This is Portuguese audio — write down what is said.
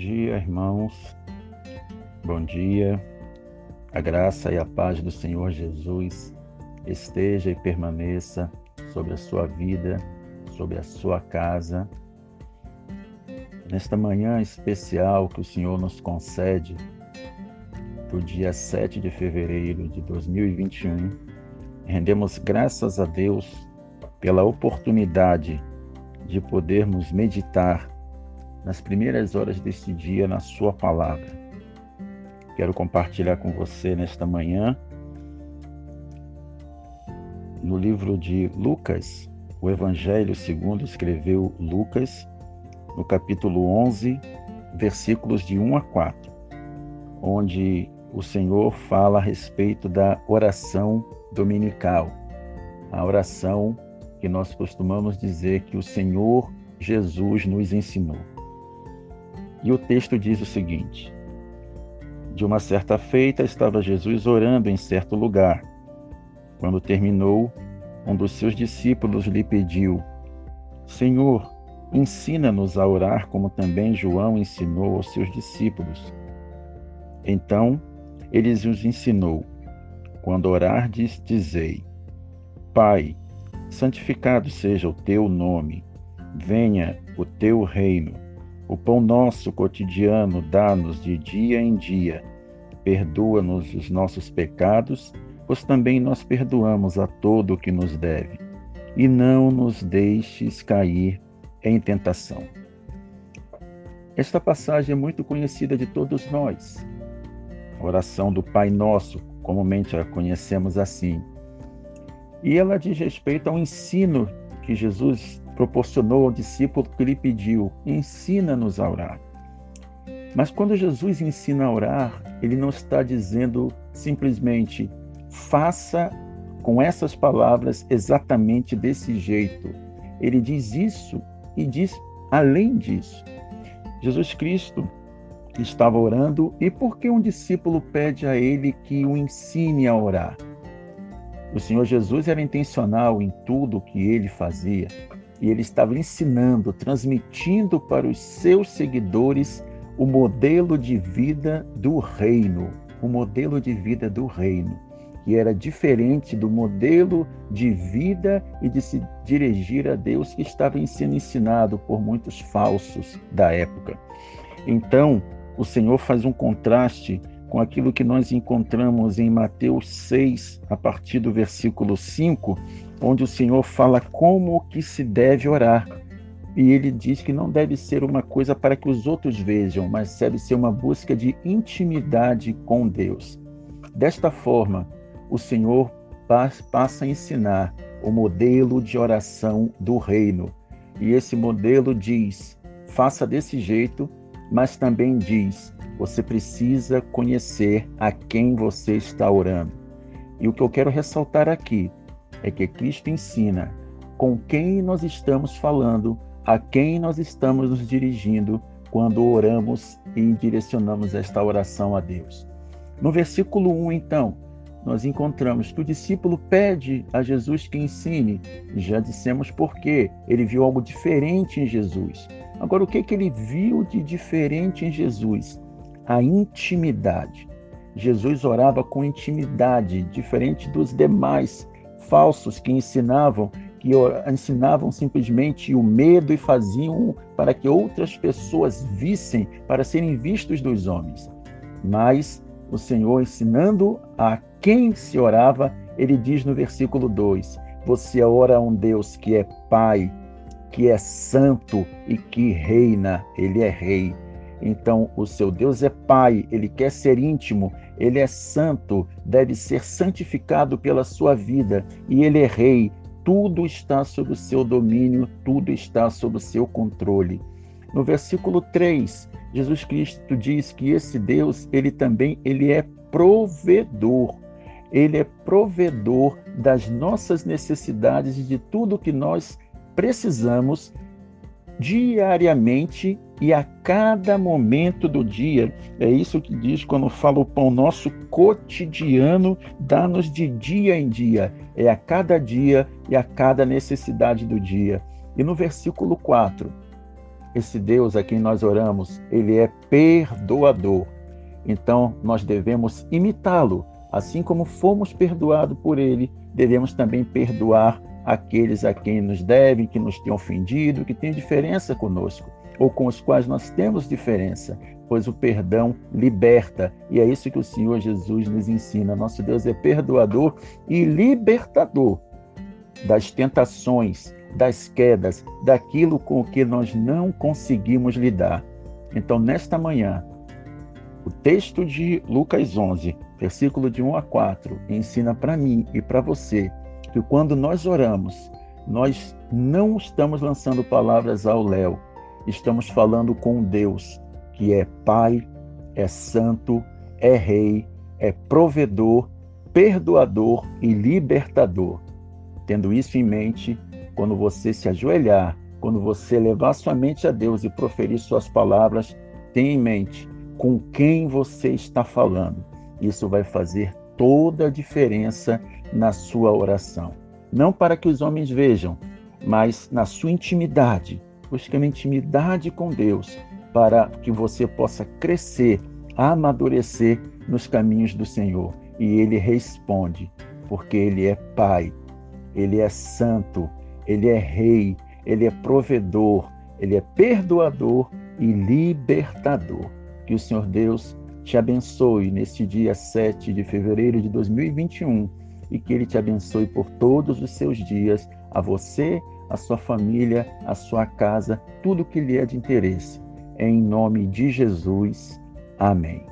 dia, irmãos. Bom dia. A graça e a paz do Senhor Jesus esteja e permaneça sobre a sua vida, sobre a sua casa. Nesta manhã especial que o Senhor nos concede, do dia 7 de fevereiro de 2021, rendemos graças a Deus pela oportunidade de podermos meditar nas primeiras horas deste dia na Sua palavra. Quero compartilhar com você nesta manhã, no livro de Lucas, o Evangelho segundo escreveu Lucas, no capítulo 11, versículos de 1 a 4, onde o Senhor fala a respeito da oração dominical, a oração que nós costumamos dizer que o Senhor Jesus nos ensinou. E o texto diz o seguinte: De uma certa feita estava Jesus orando em certo lugar. Quando terminou, um dos seus discípulos lhe pediu: Senhor, ensina-nos a orar como também João ensinou aos seus discípulos. Então, ele os ensinou: Quando orardes, dizei: Pai, santificado seja o teu nome, venha o teu reino o pão nosso cotidiano dá-nos de dia em dia. Perdoa-nos os nossos pecados, pois também nós perdoamos a todo o que nos deve. E não nos deixes cair em tentação. Esta passagem é muito conhecida de todos nós. A oração do Pai Nosso, comumente a conhecemos assim. E ela diz respeito ao ensino que Jesus proporcionou ao discípulo que lhe pediu: ensina-nos a orar. Mas quando Jesus ensina a orar, ele não está dizendo simplesmente faça com essas palavras exatamente desse jeito. Ele diz isso e diz além disso. Jesus Cristo estava orando e por que um discípulo pede a ele que o ensine a orar? O Senhor Jesus era intencional em tudo o que ele fazia e ele estava ensinando, transmitindo para os seus seguidores o modelo de vida do reino, o modelo de vida do reino, que era diferente do modelo de vida e de se dirigir a Deus que estava sendo ensinado por muitos falsos da época. Então, o Senhor faz um contraste com aquilo que nós encontramos em Mateus 6, a partir do versículo 5, onde o Senhor fala como que se deve orar. E ele diz que não deve ser uma coisa para que os outros vejam, mas deve ser uma busca de intimidade com Deus. Desta forma, o Senhor passa a ensinar o modelo de oração do reino. E esse modelo diz: faça desse jeito, mas também diz: você precisa conhecer a quem você está orando. E o que eu quero ressaltar aqui é que Cristo ensina com quem nós estamos falando, a quem nós estamos nos dirigindo quando oramos e direcionamos esta oração a Deus. No versículo 1, então, nós encontramos que o discípulo pede a Jesus que ensine. Já dissemos por quê. Ele viu algo diferente em Jesus. Agora, o que, que ele viu de diferente em Jesus? A intimidade. Jesus orava com intimidade, diferente dos demais falsos que ensinavam que ensinavam simplesmente o medo e faziam para que outras pessoas vissem, para serem vistos dos homens. Mas o Senhor ensinando a quem se orava, ele diz no versículo 2: Você ora a um Deus que é Pai, que é santo e que reina, ele é rei. Então, o seu Deus é Pai, ele quer ser íntimo, ele é santo, deve ser santificado pela sua vida, e ele é rei. Tudo está sob o seu domínio, tudo está sob o seu controle. No versículo 3, Jesus Cristo diz que esse Deus, ele também ele é provedor. Ele é provedor das nossas necessidades e de tudo que nós precisamos diariamente e a cada momento do dia. É isso que diz quando fala o pão nosso cotidiano, dá-nos de dia em dia. É a cada dia e a cada necessidade do dia. E no versículo 4, esse Deus a quem nós oramos, ele é perdoador. Então, nós devemos imitá-lo. Assim como fomos perdoados por ele, devemos também perdoar aqueles a quem nos devem, que nos têm ofendido, que têm diferença conosco, ou com os quais nós temos diferença, pois o perdão liberta, e é isso que o Senhor Jesus nos ensina. Nosso Deus é perdoador e libertador das tentações, das quedas, daquilo com o que nós não conseguimos lidar. Então, nesta manhã, o texto de Lucas 11, versículo de 1 a 4, ensina para mim e para você que quando nós oramos, nós não estamos lançando palavras ao léu, estamos falando com Deus, que é Pai, é Santo, é Rei, é provedor, perdoador e libertador. Tendo isso em mente, quando você se ajoelhar, quando você levar sua mente a Deus e proferir suas palavras, tenha em mente com quem você está falando. Isso vai fazer toda a diferença na sua oração. Não para que os homens vejam, mas na sua intimidade. Busque uma intimidade com Deus para que você possa crescer, amadurecer nos caminhos do Senhor. E Ele responde, porque Ele é Pai, Ele é Santo, Ele é Rei, Ele é provedor, Ele é perdoador e libertador. Que o Senhor Deus te abençoe neste dia 7 de fevereiro de 2021 e que Ele te abençoe por todos os seus dias, a você, a sua família, a sua casa, tudo que lhe é de interesse. Em nome de Jesus. Amém.